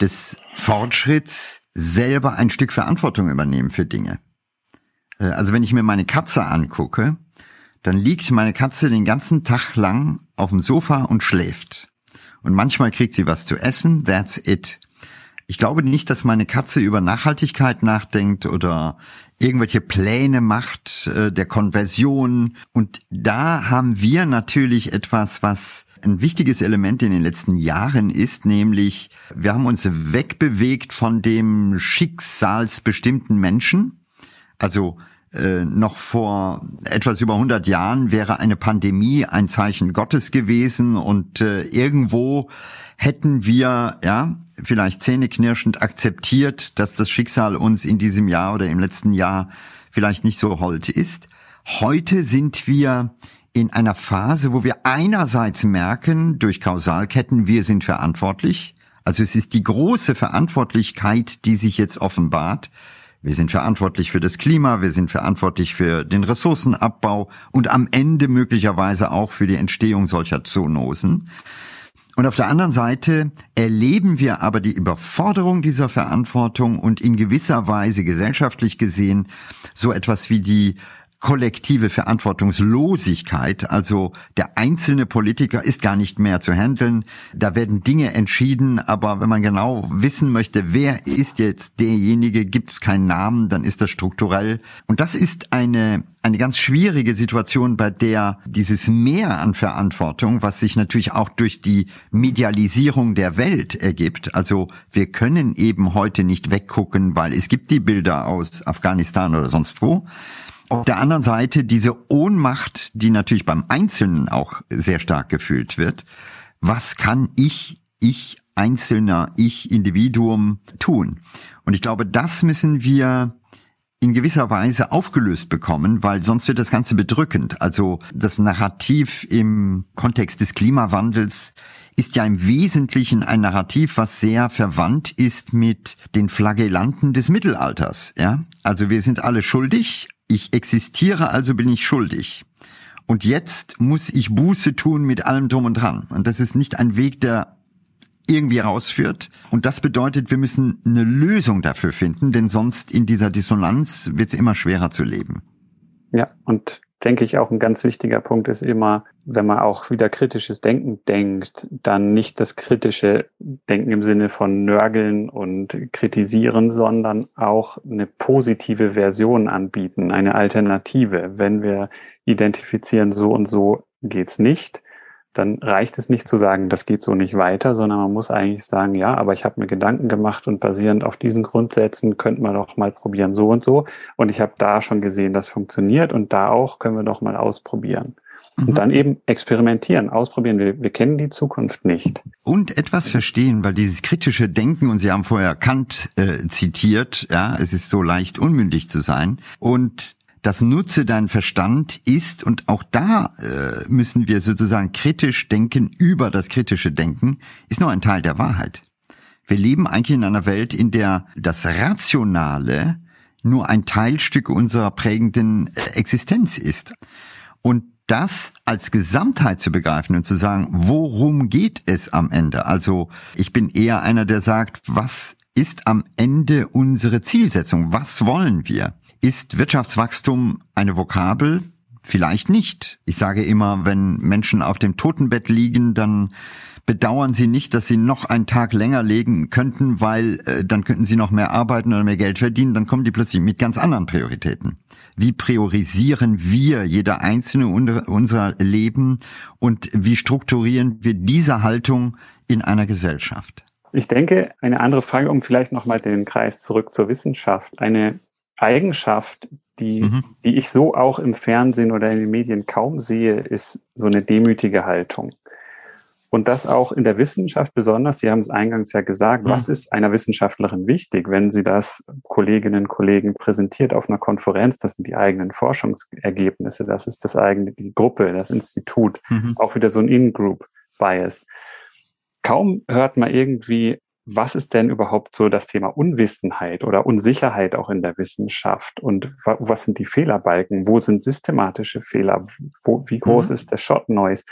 S3: des Fortschritts selber ein Stück Verantwortung übernehmen für Dinge. Äh, also wenn ich mir meine Katze angucke, dann liegt meine Katze den ganzen Tag lang auf dem Sofa und schläft. Und manchmal kriegt sie was zu essen, that's it. Ich glaube nicht, dass meine Katze über Nachhaltigkeit nachdenkt oder irgendwelche Pläne macht äh, der Konversion. Und da haben wir natürlich etwas, was ein wichtiges Element in den letzten Jahren ist, nämlich wir haben uns wegbewegt von dem schicksalsbestimmten Menschen. Also äh, noch vor etwas über 100 Jahren wäre eine Pandemie ein Zeichen Gottes gewesen und äh, irgendwo hätten wir, ja, vielleicht zähneknirschend akzeptiert, dass das Schicksal uns in diesem Jahr oder im letzten Jahr vielleicht nicht so hold ist. Heute sind wir in einer Phase, wo wir einerseits merken, durch Kausalketten, wir sind verantwortlich. Also es ist die große Verantwortlichkeit, die sich jetzt offenbart. Wir sind verantwortlich für das Klima, wir sind verantwortlich für den Ressourcenabbau und am Ende möglicherweise auch für die Entstehung solcher Zoonosen. Und auf der anderen Seite erleben wir aber die Überforderung dieser Verantwortung und in gewisser Weise gesellschaftlich gesehen so etwas wie die kollektive Verantwortungslosigkeit, also der einzelne Politiker ist gar nicht mehr zu handeln. Da werden Dinge entschieden, aber wenn man genau wissen möchte, wer ist jetzt derjenige, gibt es keinen Namen, dann ist das strukturell. Und das ist eine, eine ganz schwierige Situation, bei der dieses Mehr an Verantwortung, was sich natürlich auch durch die Medialisierung der Welt ergibt, also wir können eben heute nicht weggucken, weil es gibt die Bilder aus Afghanistan oder sonst wo. Auf der anderen Seite diese Ohnmacht, die natürlich beim Einzelnen auch sehr stark gefühlt wird. Was kann ich, ich Einzelner, ich Individuum tun? Und ich glaube, das müssen wir in gewisser Weise aufgelöst bekommen, weil sonst wird das Ganze bedrückend. Also das Narrativ im Kontext des Klimawandels ist ja im Wesentlichen ein Narrativ, was sehr verwandt ist mit den Flagellanten des Mittelalters. Ja, also wir sind alle schuldig, ich existiere, also bin ich schuldig. Und jetzt muss ich Buße tun mit allem drum und dran. Und das ist nicht ein Weg, der irgendwie rausführt. Und das bedeutet, wir müssen eine Lösung dafür finden, denn sonst in dieser Dissonanz wird es immer schwerer zu leben.
S1: Ja, und denke ich, auch ein ganz wichtiger Punkt ist immer, wenn man auch wieder kritisches Denken denkt, dann nicht das kritische Denken im Sinne von Nörgeln und Kritisieren, sondern auch eine positive Version anbieten, eine Alternative. Wenn wir identifizieren, so und so geht's nicht, dann reicht es nicht zu sagen, das geht so nicht weiter, sondern man muss eigentlich sagen, ja, aber ich habe mir Gedanken gemacht und basierend auf diesen Grundsätzen könnten wir doch mal probieren, so und so. Und ich habe da schon gesehen, das funktioniert und da auch können wir doch mal ausprobieren. Mhm. Und dann eben experimentieren, ausprobieren. Wir, wir kennen die Zukunft nicht.
S3: Und etwas verstehen, weil dieses kritische Denken, und Sie haben vorher Kant äh, zitiert, ja, es ist so leicht unmündig zu sein. Und das Nutze dein Verstand ist, und auch da äh, müssen wir sozusagen kritisch denken über das kritische Denken, ist nur ein Teil der Wahrheit. Wir leben eigentlich in einer Welt, in der das Rationale nur ein Teilstück unserer prägenden äh, Existenz ist. Und das als Gesamtheit zu begreifen und zu sagen, worum geht es am Ende? Also ich bin eher einer, der sagt, was ist am Ende unsere Zielsetzung? Was wollen wir? Ist Wirtschaftswachstum eine Vokabel? Vielleicht nicht. Ich sage immer, wenn Menschen auf dem Totenbett liegen, dann bedauern sie nicht, dass sie noch einen Tag länger legen könnten, weil äh, dann könnten sie noch mehr arbeiten oder mehr Geld verdienen, dann kommen die plötzlich mit ganz anderen Prioritäten. Wie priorisieren wir, jeder einzelne unser Leben und wie strukturieren wir diese Haltung in einer Gesellschaft?
S1: Ich denke, eine andere Frage, um vielleicht nochmal den Kreis zurück zur Wissenschaft. Eine Eigenschaft, die, mhm. die ich so auch im Fernsehen oder in den Medien kaum sehe, ist so eine demütige Haltung. Und das auch in der Wissenschaft besonders. Sie haben es eingangs ja gesagt. Mhm. Was ist einer Wissenschaftlerin wichtig, wenn sie das Kolleginnen und Kollegen präsentiert auf einer Konferenz? Das sind die eigenen Forschungsergebnisse. Das ist das eigene, die Gruppe, das Institut. Mhm. Auch wieder so ein In-Group-Bias. Kaum hört man irgendwie was ist denn überhaupt so das Thema Unwissenheit oder Unsicherheit auch in der Wissenschaft und was sind die Fehlerbalken? Wo sind systematische Fehler? Wo, wie groß mhm. ist der Shot Noise?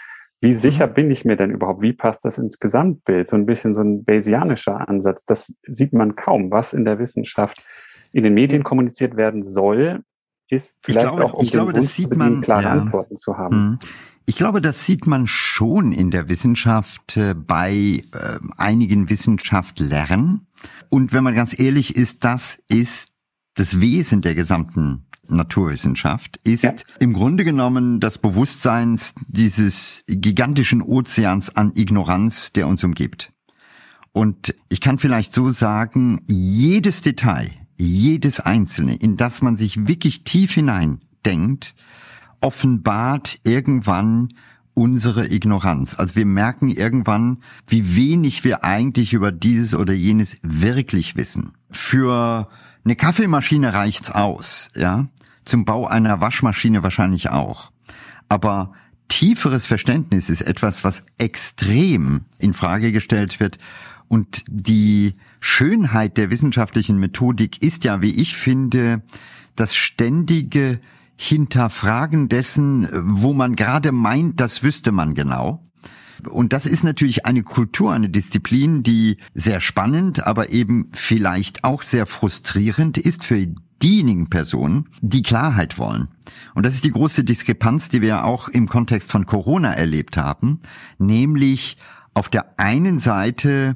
S1: wie sicher mhm. bin ich mir denn überhaupt? Wie passt das ins Gesamtbild? So ein bisschen so ein Bayesianischer Ansatz. Das sieht man kaum, was in der Wissenschaft in den Medien kommuniziert werden soll, ist vielleicht glaube, auch um
S3: ich glaube, das sieht man,
S1: klare ja. Antworten zu haben. Mhm.
S3: Ich glaube, das sieht man schon in der Wissenschaft äh, bei äh, einigen Wissenschaftlern. Und wenn man ganz ehrlich ist, das ist das Wesen der gesamten Naturwissenschaft ist ja. im Grunde genommen das Bewusstsein dieses gigantischen Ozeans an Ignoranz, der uns umgibt. Und ich kann vielleicht so sagen, jedes Detail, jedes Einzelne, in das man sich wirklich tief hinein denkt, offenbart irgendwann unsere Ignoranz. Also wir merken irgendwann, wie wenig wir eigentlich über dieses oder jenes wirklich wissen. Für eine Kaffeemaschine reicht's aus, ja. Zum Bau einer Waschmaschine wahrscheinlich auch. Aber tieferes Verständnis ist etwas, was extrem in Frage gestellt wird. Und die Schönheit der wissenschaftlichen Methodik ist ja, wie ich finde, das ständige Hinterfragen dessen, wo man gerade meint, das wüsste man genau. Und das ist natürlich eine Kultur, eine Disziplin, die sehr spannend, aber eben vielleicht auch sehr frustrierend ist für diejenigen Personen, die Klarheit wollen. Und das ist die große Diskrepanz, die wir auch im Kontext von Corona erlebt haben, nämlich auf der einen Seite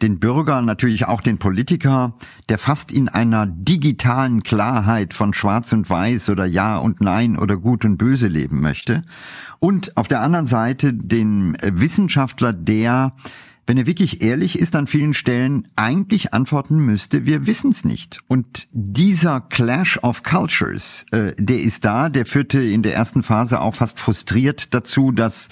S3: den Bürger, natürlich auch den Politiker, der fast in einer digitalen Klarheit von Schwarz und Weiß oder Ja und Nein oder Gut und Böse leben möchte. Und auf der anderen Seite den Wissenschaftler, der wenn er wirklich ehrlich ist an vielen Stellen, eigentlich antworten müsste, wir wissen es nicht. Und dieser Clash of Cultures, äh, der ist da, der führte in der ersten Phase auch fast frustriert dazu, dass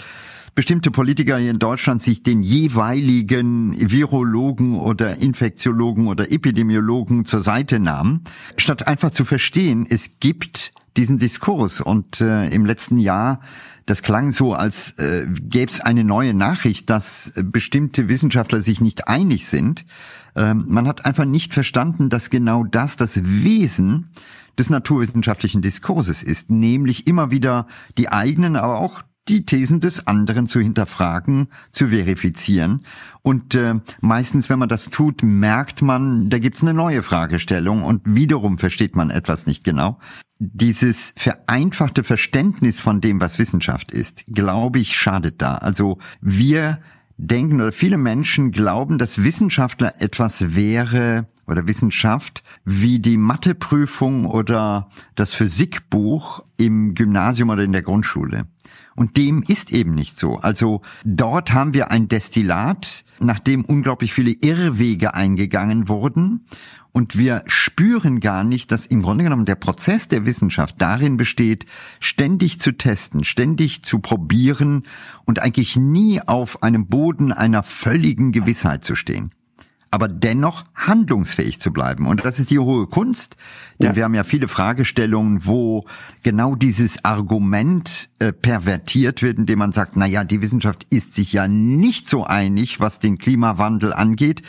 S3: bestimmte Politiker hier in Deutschland sich den jeweiligen Virologen oder Infektiologen oder Epidemiologen zur Seite nahmen, statt einfach zu verstehen, es gibt diesen Diskurs. Und äh, im letzten Jahr, das klang so, als äh, gäbe es eine neue Nachricht, dass bestimmte Wissenschaftler sich nicht einig sind. Ähm, man hat einfach nicht verstanden, dass genau das das Wesen des naturwissenschaftlichen Diskurses ist, nämlich immer wieder die eigenen, aber auch die Thesen des anderen zu hinterfragen, zu verifizieren. Und äh, meistens, wenn man das tut, merkt man, da gibt's eine neue Fragestellung und wiederum versteht man etwas nicht genau. Dieses vereinfachte Verständnis von dem, was Wissenschaft ist, glaube ich, schadet da. Also wir denken oder viele Menschen glauben, dass Wissenschaftler etwas wäre oder Wissenschaft wie die Matheprüfung oder das Physikbuch im Gymnasium oder in der Grundschule. Und dem ist eben nicht so. Also dort haben wir ein Destillat, nachdem unglaublich viele Irrwege eingegangen wurden. Und wir spüren gar nicht, dass im Grunde genommen der Prozess der Wissenschaft darin besteht, ständig zu testen, ständig zu probieren und eigentlich nie auf einem Boden einer völligen Gewissheit zu stehen aber dennoch handlungsfähig zu bleiben. Und das ist die hohe Kunst, denn ja. wir haben ja viele Fragestellungen, wo genau dieses Argument äh, pervertiert wird, indem man sagt, na ja, die Wissenschaft ist sich ja nicht so einig, was den Klimawandel angeht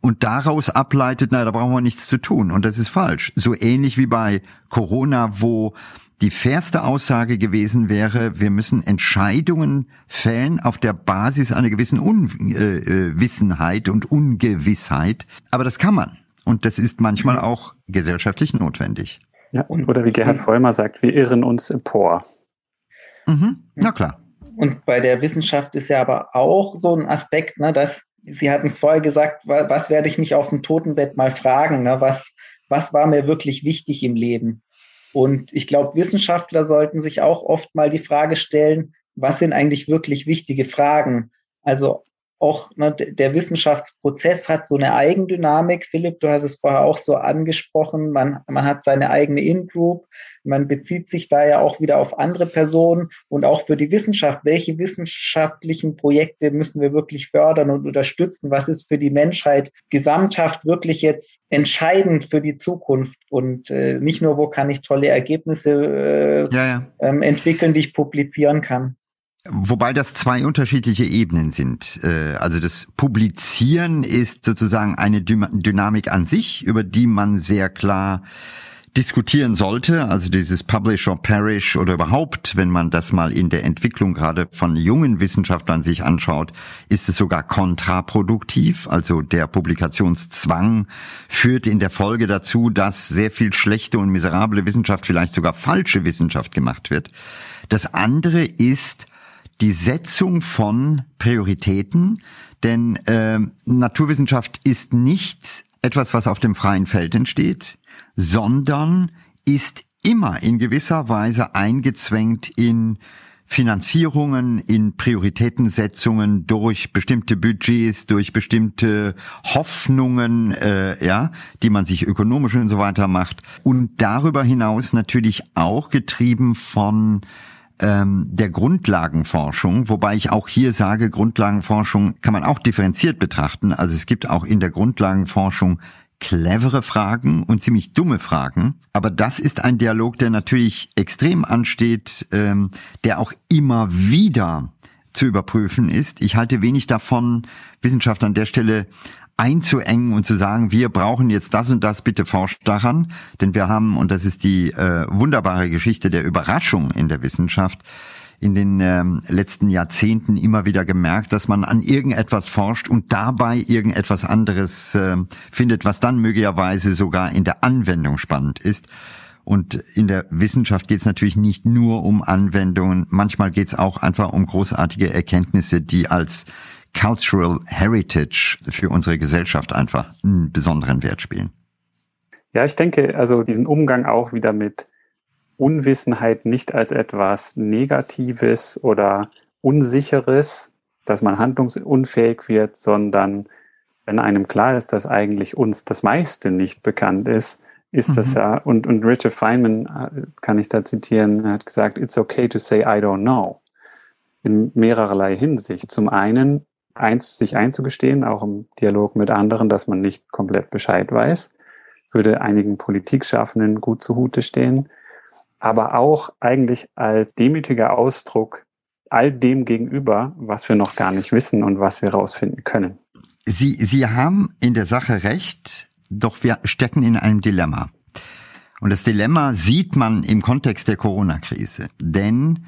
S3: und daraus ableitet, na, da brauchen wir nichts zu tun. Und das ist falsch. So ähnlich wie bei Corona, wo die fairste Aussage gewesen wäre, wir müssen Entscheidungen fällen auf der Basis einer gewissen Unwissenheit und Ungewissheit. Aber das kann man. Und das ist manchmal mhm. auch gesellschaftlich notwendig.
S1: Ja, oder wie Gerhard Vollmer sagt, wir irren uns empor.
S3: Mhm. Na klar.
S4: Und bei der Wissenschaft ist ja aber auch so ein Aspekt, ne, dass Sie hatten es vorher gesagt, was werde ich mich auf dem Totenbett mal fragen? Ne? Was, was war mir wirklich wichtig im Leben? Und ich glaube, Wissenschaftler sollten sich auch oft mal die Frage stellen, was sind eigentlich wirklich wichtige Fragen? Also auch ne, der Wissenschaftsprozess hat so eine Eigendynamik. Philipp, du hast es vorher auch so angesprochen. Man, man hat seine eigene In-Group. Man bezieht sich da ja auch wieder auf andere Personen und auch für die Wissenschaft. Welche wissenschaftlichen Projekte müssen wir wirklich fördern und unterstützen? Was ist für die Menschheit gesamthaft wirklich jetzt entscheidend für die Zukunft? Und äh, nicht nur, wo kann ich tolle Ergebnisse äh, ja, ja. Ähm, entwickeln, die ich publizieren kann.
S3: Wobei das zwei unterschiedliche Ebenen sind. Äh, also das Publizieren ist sozusagen eine Dynamik an sich, über die man sehr klar diskutieren sollte, also dieses Publish or Perish oder überhaupt, wenn man das mal in der Entwicklung gerade von jungen Wissenschaftlern sich anschaut, ist es sogar kontraproduktiv. Also der Publikationszwang führt in der Folge dazu, dass sehr viel schlechte und miserable Wissenschaft, vielleicht sogar falsche Wissenschaft gemacht wird. Das andere ist die Setzung von Prioritäten, denn äh, Naturwissenschaft ist nicht etwas, was auf dem freien Feld entsteht, sondern ist immer in gewisser Weise eingezwängt in Finanzierungen, in Prioritätensetzungen durch bestimmte Budgets, durch bestimmte Hoffnungen, äh, ja, die man sich ökonomisch und so weiter macht. Und darüber hinaus natürlich auch getrieben von ähm, der Grundlagenforschung, wobei ich auch hier sage, Grundlagenforschung kann man auch differenziert betrachten. Also es gibt auch in der Grundlagenforschung clevere Fragen und ziemlich dumme Fragen. Aber das ist ein Dialog, der natürlich extrem ansteht, ähm, der auch immer wieder zu überprüfen ist. Ich halte wenig davon, Wissenschaft an der Stelle einzuengen und zu sagen, wir brauchen jetzt das und das, bitte forscht daran. Denn wir haben, und das ist die äh, wunderbare Geschichte der Überraschung in der Wissenschaft, in den ähm, letzten Jahrzehnten immer wieder gemerkt, dass man an irgendetwas forscht und dabei irgendetwas anderes äh, findet, was dann möglicherweise sogar in der Anwendung spannend ist. Und in der Wissenschaft geht es natürlich nicht nur um Anwendungen, manchmal geht es auch einfach um großartige Erkenntnisse, die als Cultural Heritage für unsere Gesellschaft einfach einen besonderen Wert spielen.
S1: Ja, ich denke, also diesen Umgang auch wieder mit Unwissenheit nicht als etwas Negatives oder Unsicheres, dass man handlungsunfähig wird, sondern wenn einem klar ist, dass eigentlich uns das meiste nicht bekannt ist, ist mhm. das ja, und, und Richard Feynman äh, kann ich da zitieren, hat gesagt, it's okay to say I don't know. In mehrerlei Hinsicht. Zum einen, eins, sich einzugestehen, auch im Dialog mit anderen, dass man nicht komplett Bescheid weiß, würde einigen Politikschaffenden gut zugute stehen, aber auch eigentlich als demütiger Ausdruck all dem gegenüber, was wir noch gar nicht wissen und was wir herausfinden können.
S3: Sie, Sie haben in der Sache recht, doch wir stecken in einem Dilemma. Und das Dilemma sieht man im Kontext der Corona-Krise. Denn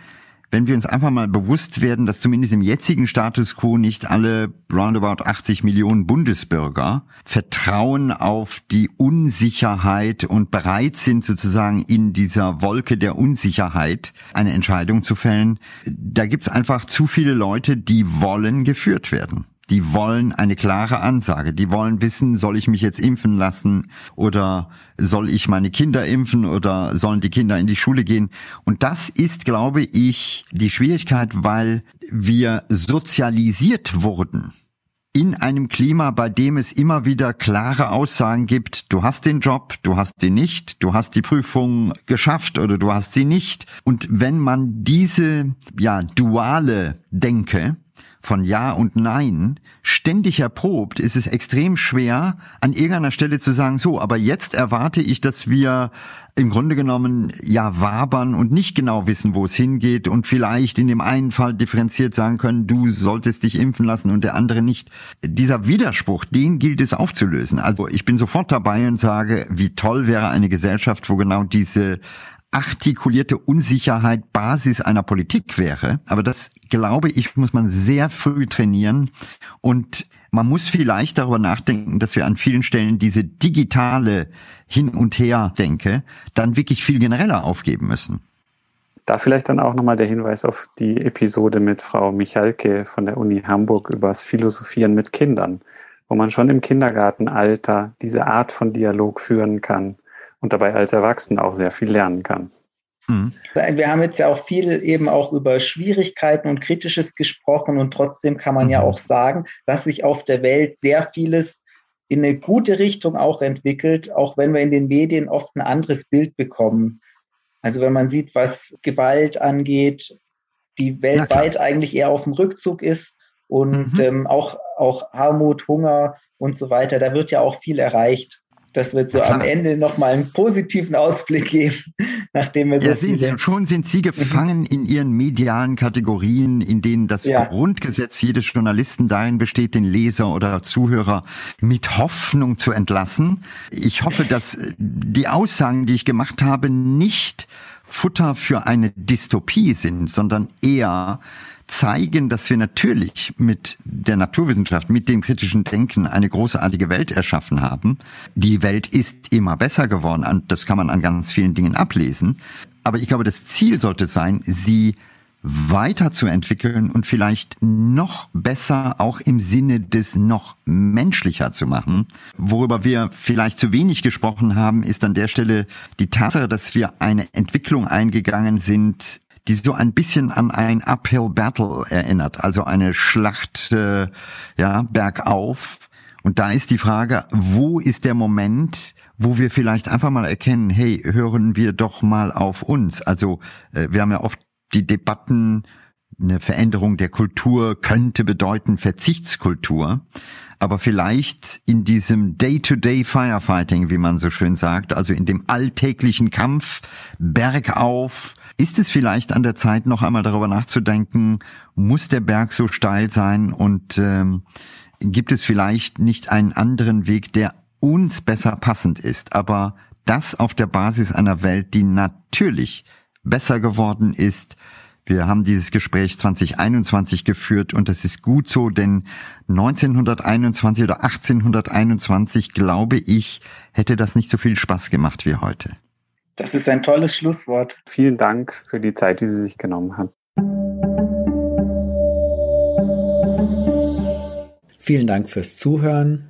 S3: wenn wir uns einfach mal bewusst werden, dass zumindest im jetzigen Status quo nicht alle roundabout 80 Millionen Bundesbürger vertrauen auf die Unsicherheit und bereit sind sozusagen in dieser Wolke der Unsicherheit eine Entscheidung zu fällen, da gibt's einfach zu viele Leute, die wollen geführt werden die wollen eine klare Ansage. Die wollen wissen, soll ich mich jetzt impfen lassen oder soll ich meine Kinder impfen oder sollen die Kinder in die Schule gehen? Und das ist, glaube ich, die Schwierigkeit, weil wir sozialisiert wurden in einem Klima, bei dem es immer wieder klare Aussagen gibt, du hast den Job, du hast den nicht, du hast die Prüfung geschafft oder du hast sie nicht. Und wenn man diese, ja, duale Denke von Ja und Nein ständig erprobt, ist es extrem schwer, an irgendeiner Stelle zu sagen, so, aber jetzt erwarte ich, dass wir im Grunde genommen ja wabern und nicht genau wissen, wo es hingeht und vielleicht in dem einen Fall differenziert sagen können, du solltest dich impfen lassen und der andere nicht. Dieser Widerspruch, den gilt es aufzulösen. Also ich bin sofort dabei und sage, wie toll wäre eine Gesellschaft, wo genau diese artikulierte Unsicherheit Basis einer Politik wäre. Aber das, glaube ich, muss man sehr früh trainieren. Und man muss vielleicht darüber nachdenken, dass wir an vielen Stellen diese digitale Hin- und Her-Denke dann wirklich viel genereller aufgeben müssen.
S1: Da vielleicht dann auch nochmal der Hinweis auf die Episode mit Frau Michalke von der Uni Hamburg übers Philosophieren mit Kindern, wo man schon im Kindergartenalter diese Art von Dialog führen kann und dabei als Erwachsener auch sehr viel lernen kann.
S4: Mhm. Wir haben jetzt ja auch viel eben auch über Schwierigkeiten und Kritisches gesprochen und trotzdem kann man mhm. ja auch sagen, dass sich auf der Welt sehr vieles in eine gute Richtung auch entwickelt, auch wenn wir in den Medien oft ein anderes Bild bekommen. Also wenn man sieht, was Gewalt angeht, die weltweit eigentlich eher auf dem Rückzug ist und mhm. ähm, auch, auch Armut, Hunger und so weiter, da wird ja auch viel erreicht. Das wird so am Ende nochmal einen positiven Ausblick geben, nachdem wir
S3: so. Ja, sehen Sie, schon sind Sie gefangen in Ihren medialen Kategorien, in denen das ja. Grundgesetz jedes Journalisten darin besteht, den Leser oder Zuhörer mit Hoffnung zu entlassen. Ich hoffe, dass die Aussagen, die ich gemacht habe, nicht Futter für eine Dystopie sind, sondern eher zeigen, dass wir natürlich mit der Naturwissenschaft, mit dem kritischen Denken eine großartige Welt erschaffen haben. Die Welt ist immer besser geworden, das kann man an ganz vielen Dingen ablesen. Aber ich glaube, das Ziel sollte sein, sie weiterzuentwickeln und vielleicht noch besser auch im Sinne des noch menschlicher zu machen. Worüber wir vielleicht zu wenig gesprochen haben, ist an der Stelle die Tatsache, dass wir eine Entwicklung eingegangen sind, die so ein bisschen an ein Uphill Battle erinnert, also eine Schlacht äh, ja bergauf. Und da ist die Frage, wo ist der Moment, wo wir vielleicht einfach mal erkennen, hey, hören wir doch mal auf uns. Also äh, wir haben ja oft die Debatten, eine Veränderung der Kultur könnte bedeuten Verzichtskultur. Aber vielleicht in diesem Day-to-Day -Day Firefighting, wie man so schön sagt, also in dem alltäglichen Kampf bergauf, ist es vielleicht an der Zeit, noch einmal darüber nachzudenken, muss der Berg so steil sein und ähm, gibt es vielleicht nicht einen anderen Weg, der uns besser passend ist, aber das auf der Basis einer Welt, die natürlich besser geworden ist, wir haben dieses Gespräch 2021 geführt und das ist gut so, denn 1921 oder 1821, glaube ich, hätte das nicht so viel Spaß gemacht wie heute.
S4: Das ist ein tolles Schlusswort.
S1: Vielen Dank für die Zeit, die Sie sich genommen haben.
S2: Vielen Dank fürs Zuhören.